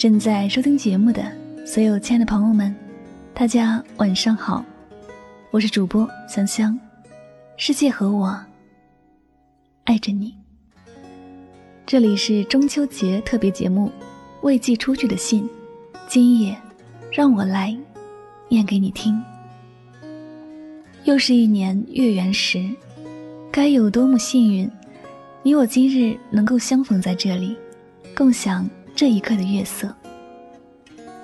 正在收听节目的所有亲爱的朋友们，大家晚上好，我是主播香香，世界和我爱着你。这里是中秋节特别节目《未寄出去的信》，今夜让我来念给你听。又是一年月圆时，该有多么幸运，你我今日能够相逢在这里，共享这一刻的月色。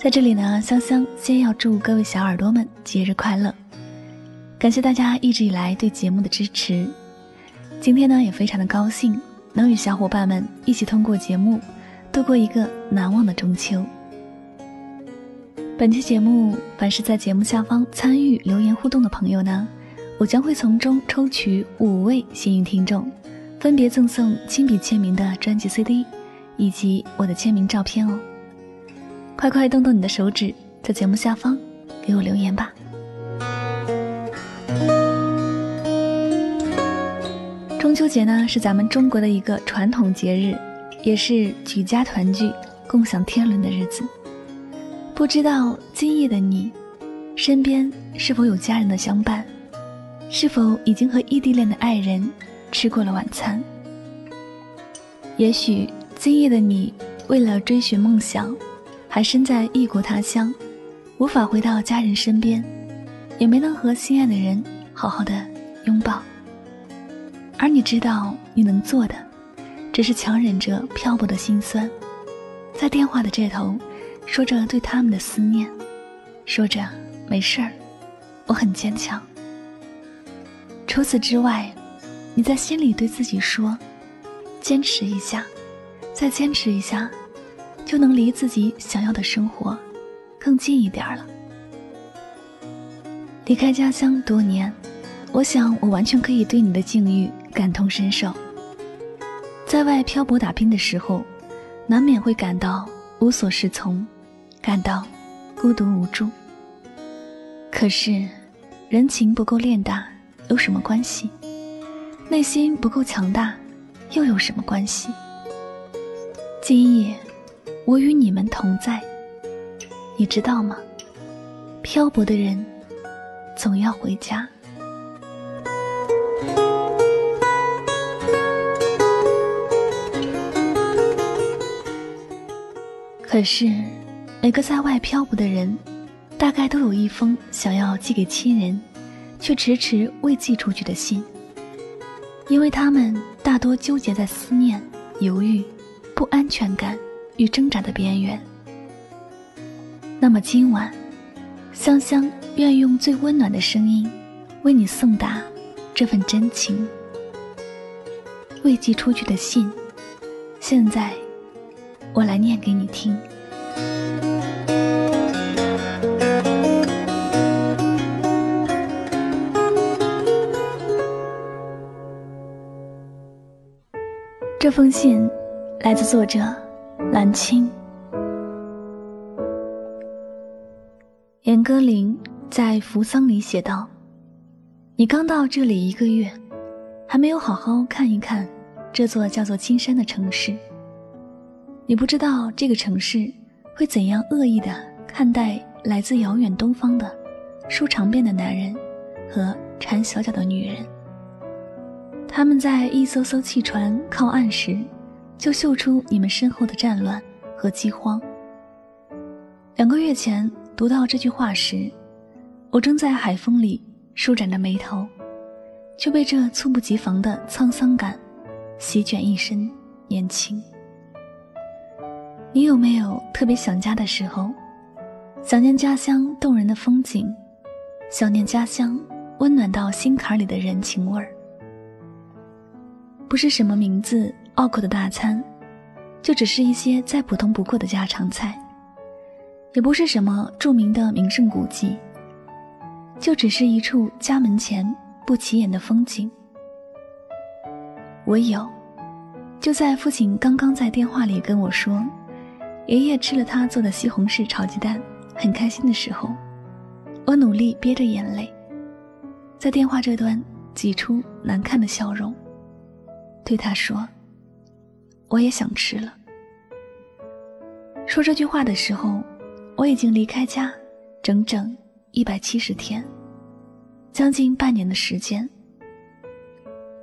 在这里呢，香香先要祝各位小耳朵们节日快乐，感谢大家一直以来对节目的支持。今天呢，也非常的高兴能与小伙伴们一起通过节目度过一个难忘的中秋。本期节目，凡是在节目下方参与留言互动的朋友呢，我将会从中抽取五位幸运听众，分别赠送亲笔签名的专辑 CD，以及我的签名照片哦。快快动动你的手指，在节目下方给我留言吧。中秋节呢，是咱们中国的一个传统节日，也是举家团聚、共享天伦的日子。不知道今夜的你，身边是否有家人的相伴？是否已经和异地恋的爱人吃过了晚餐？也许今夜的你，为了追寻梦想，还身在异国他乡，无法回到家人身边，也没能和心爱的人好好的拥抱。而你知道，你能做的，只是强忍着漂泊的心酸，在电话的这头。说着对他们的思念，说着没事儿，我很坚强。除此之外，你在心里对自己说：“坚持一下，再坚持一下，就能离自己想要的生活更近一点了。”离开家乡多年，我想我完全可以对你的境遇感同身受。在外漂泊打拼的时候，难免会感到无所适从。感到孤独无助。可是，人情不够练大有什么关系？内心不够强大又有什么关系？今夜，我与你们同在。你知道吗？漂泊的人总要回家。可是。每个在外漂泊的人，大概都有一封想要寄给亲人，却迟迟未寄出去的信。因为他们大多纠结在思念、犹豫、不安全感与挣扎的边缘。那么今晚，香香愿用最温暖的声音，为你送达这份真情。未寄出去的信，现在我来念给你听。这封信来自作者蓝青。严歌苓在《扶桑》里写道：“你刚到这里一个月，还没有好好看一看这座叫做金山的城市。你不知道这个城市会怎样恶意的看待来自遥远东方的梳长辫的男人和缠小脚的女人。”他们在一艘艘汽船靠岸时，就嗅出你们身后的战乱和饥荒。两个月前读到这句话时，我正在海风里舒展着眉头，却被这猝不及防的沧桑感席卷一身年轻。你有没有特别想家的时候？想念家乡动人的风景，想念家乡温暖到心坎里的人情味儿。不是什么名字拗口的大餐，就只是一些再普通不过的家常菜；也不是什么著名的名胜古迹，就只是一处家门前不起眼的风景。我有，就在父亲刚刚在电话里跟我说，爷爷吃了他做的西红柿炒鸡蛋，很开心的时候，我努力憋着眼泪，在电话这端挤出难看的笑容。对他说：“我也想吃了。”说这句话的时候，我已经离开家整整一百七十天，将近半年的时间。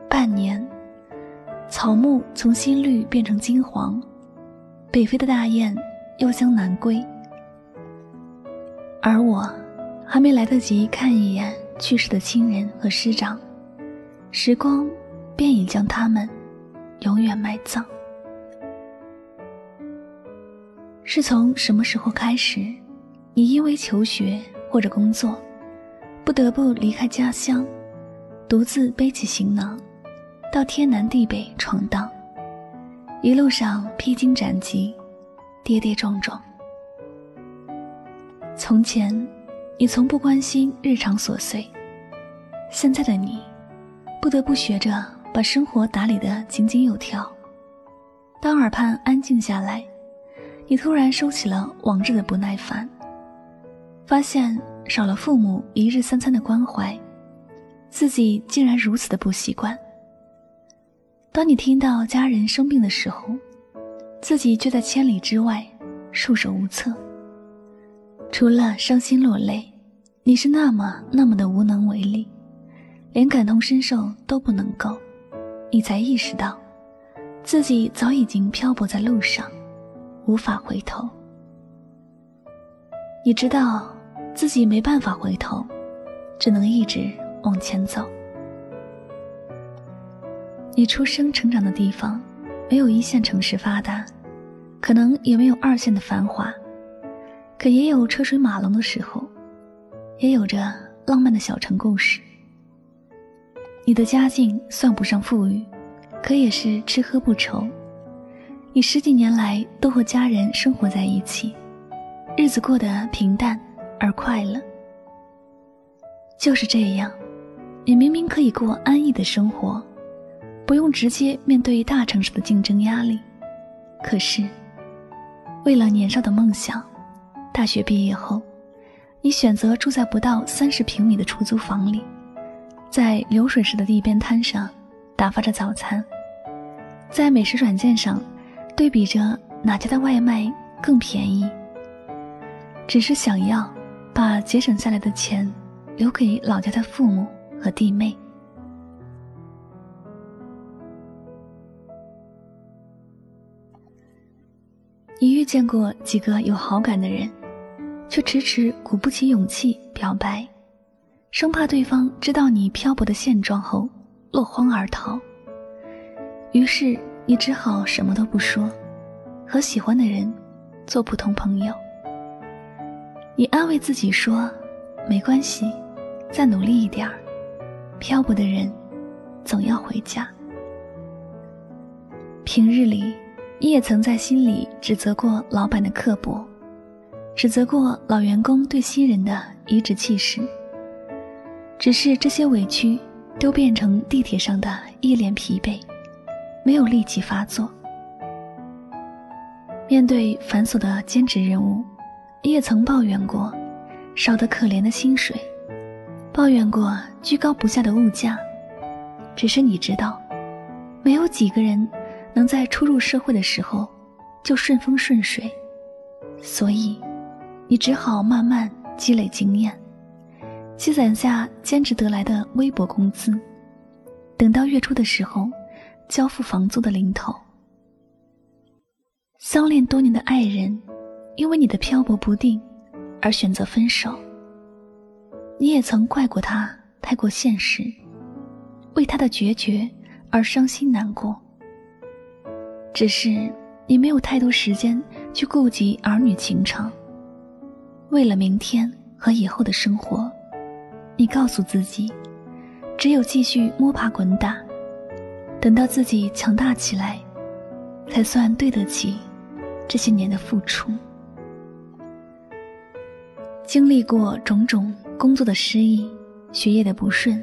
半年，草木从新绿变成金黄，北飞的大雁又将南归，而我还没来得及看一眼去世的亲人和师长，时光便已将他们永远埋葬。是从什么时候开始，你因为求学或者工作，不得不离开家乡，独自背起行囊？到天南地北闯荡，一路上披荆斩棘，跌跌撞撞。从前，你从不关心日常琐碎，现在的你，不得不学着把生活打理得井井有条。当耳畔安静下来，你突然收起了往日的不耐烦，发现少了父母一日三餐的关怀，自己竟然如此的不习惯。当你听到家人生病的时候，自己却在千里之外，束手无策。除了伤心落泪，你是那么那么的无能为力，连感同身受都不能够。你才意识到，自己早已经漂泊在路上，无法回头。你知道自己没办法回头，只能一直往前走。你出生成长的地方，没有一线城市发达，可能也没有二线的繁华，可也有车水马龙的时候，也有着浪漫的小城故事。你的家境算不上富裕，可也是吃喝不愁。你十几年来都和家人生活在一起，日子过得平淡而快乐。就是这样，你明明可以过安逸的生活。不用直接面对大城市的竞争压力，可是，为了年少的梦想，大学毕业后，你选择住在不到三十平米的出租房里，在流水式的地边摊上打发着早餐，在美食软件上对比着哪家的外卖更便宜，只是想要把节省下来的钱留给老家的父母和弟妹。你遇见过几个有好感的人，却迟迟鼓不起勇气表白，生怕对方知道你漂泊的现状后落荒而逃。于是你只好什么都不说，和喜欢的人做普通朋友。你安慰自己说：“没关系，再努力一点儿，漂泊的人总要回家。”平日里。你也曾在心里指责过老板的刻薄，指责过老员工对新人的颐指气使。只是这些委屈都变成地铁上的一脸疲惫，没有力气发作。面对繁琐的兼职任务，你也曾抱怨过少得可怜的薪水，抱怨过居高不下的物价。只是你知道，没有几个人。能在初入社会的时候就顺风顺水，所以你只好慢慢积累经验，积攒下兼职得来的微薄工资，等到月初的时候交付房租的零头。相恋多年的爱人，因为你的漂泊不定而选择分手，你也曾怪过他太过现实，为他的决绝而伤心难过。只是你没有太多时间去顾及儿女情长。为了明天和以后的生活，你告诉自己，只有继续摸爬滚打，等到自己强大起来，才算对得起这些年的付出。经历过种种工作的失意、学业的不顺，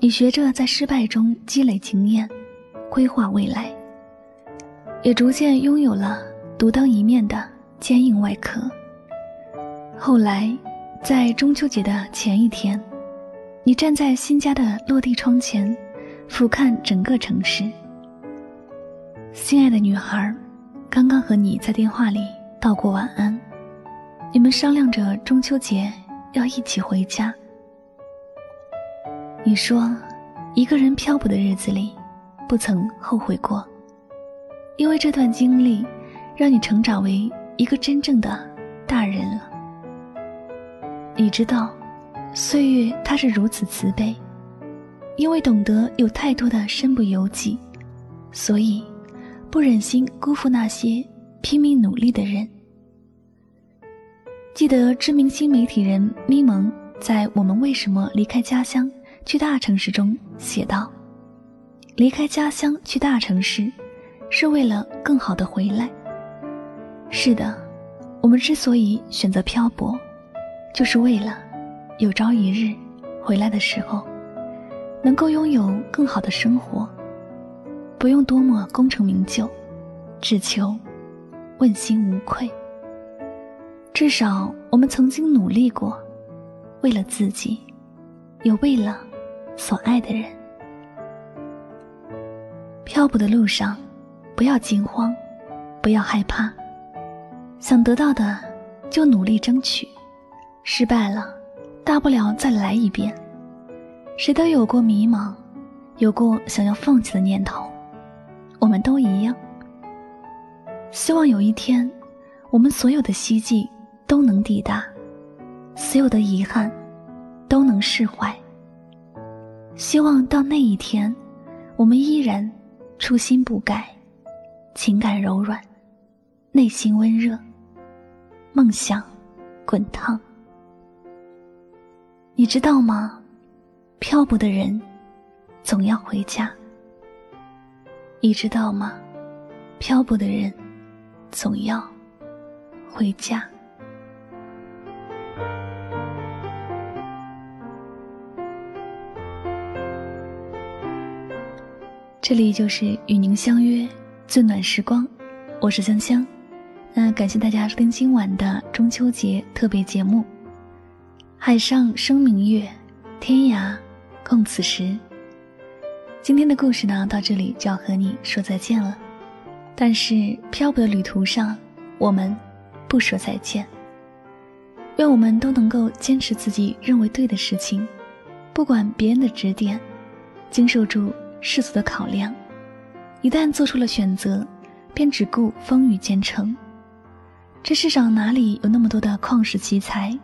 你学着在失败中积累经验，规划未来。也逐渐拥有了独当一面的坚硬外壳。后来，在中秋节的前一天，你站在新家的落地窗前，俯瞰整个城市。心爱的女孩，刚刚和你在电话里道过晚安。你们商量着中秋节要一起回家。你说，一个人漂泊的日子里，不曾后悔过，因为这段经历，让你成长为一个真正的大人了。你知道，岁月它是如此慈悲，因为懂得有太多的身不由己，所以不忍心辜负那些拼命努力的人。记得知名新媒体人咪蒙在《我们为什么离开家乡去大城市》中写道：“离开家乡去大城市，是为了更好的回来。”是的，我们之所以选择漂泊。就是为了有朝一日回来的时候，能够拥有更好的生活，不用多么功成名就，只求问心无愧。至少我们曾经努力过，为了自己，也为了所爱的人。漂泊的路上，不要惊慌，不要害怕，想得到的就努力争取。失败了，大不了再来一遍。谁都有过迷茫，有过想要放弃的念头，我们都一样。希望有一天，我们所有的希冀都能抵达，所有的遗憾都能释怀。希望到那一天，我们依然初心不改，情感柔软，内心温热，梦想滚烫。你知道吗？漂泊的人总要回家。你知道吗？漂泊的人总要回家。这里就是与您相约最暖时光，我是香香。那感谢大家收听今晚的中秋节特别节目。海上生明月，天涯共此时。今天的故事呢，到这里就要和你说再见了。但是漂泊的旅途上，我们不说再见。愿我们都能够坚持自己认为对的事情，不管别人的指点，经受住世俗的考量。一旦做出了选择，便只顾风雨兼程。这世上哪里有那么多的旷世奇才？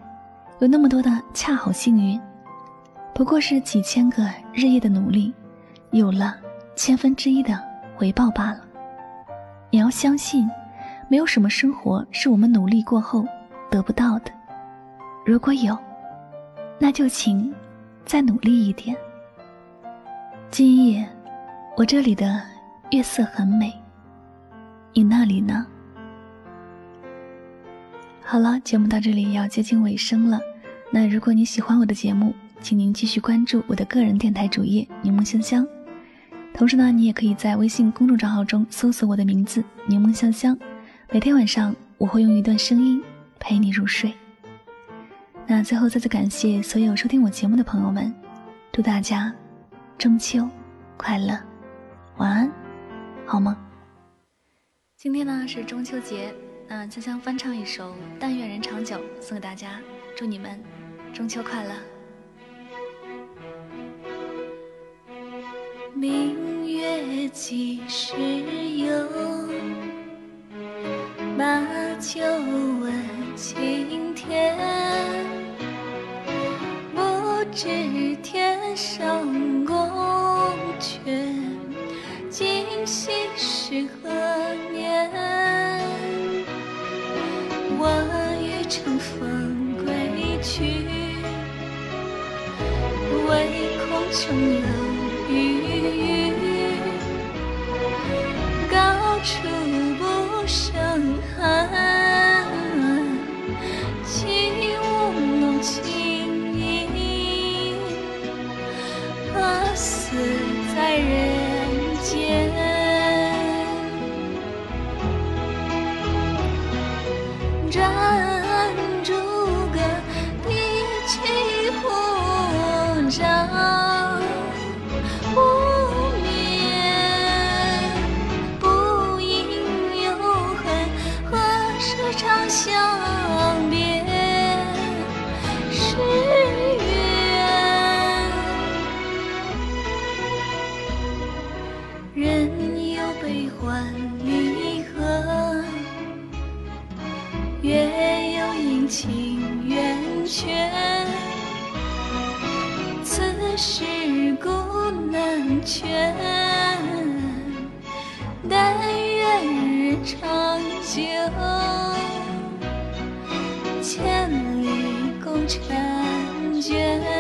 有那么多的恰好幸运，不过是几千个日夜的努力，有了千分之一的回报罢了。你要相信，没有什么生活是我们努力过后得不到的。如果有，那就请再努力一点。今夜，我这里的月色很美，你那里呢？好了，节目到这里要接近尾声了。那如果你喜欢我的节目，请您继续关注我的个人电台主页“柠檬香香”。同时呢，你也可以在微信公众账号中搜索我的名字“柠檬香香”。每天晚上我会用一段声音陪你入睡。那最后再次感谢所有收听我节目的朋友们，祝大家中秋快乐，晚安，好梦。今天呢是中秋节，那香香翻唱一首《但愿人长久》送给大家，祝你们。中秋快乐！明月几时有？把酒问青天。不知天上宫阙，今夕是何年？我欲乘风归去。唯恐琼楼长久千里共婵娟。